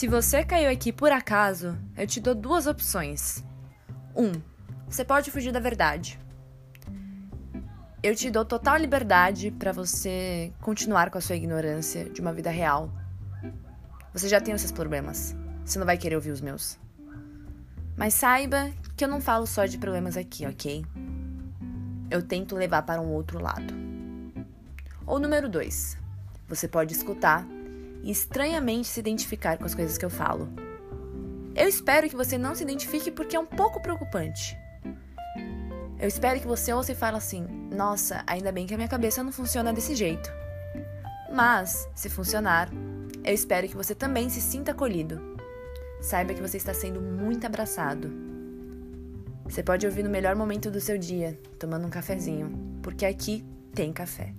Se você caiu aqui por acaso, eu te dou duas opções. Um, você pode fugir da verdade. Eu te dou total liberdade para você continuar com a sua ignorância de uma vida real. Você já tem os seus problemas. Você não vai querer ouvir os meus. Mas saiba que eu não falo só de problemas aqui, ok? Eu tento levar para um outro lado. Ou número dois, você pode escutar e estranhamente se identificar com as coisas que eu falo. Eu espero que você não se identifique porque é um pouco preocupante. Eu espero que você ouça e fale assim: Nossa, ainda bem que a minha cabeça não funciona desse jeito. Mas, se funcionar, eu espero que você também se sinta acolhido. Saiba que você está sendo muito abraçado. Você pode ouvir no melhor momento do seu dia, tomando um cafezinho, porque aqui tem café.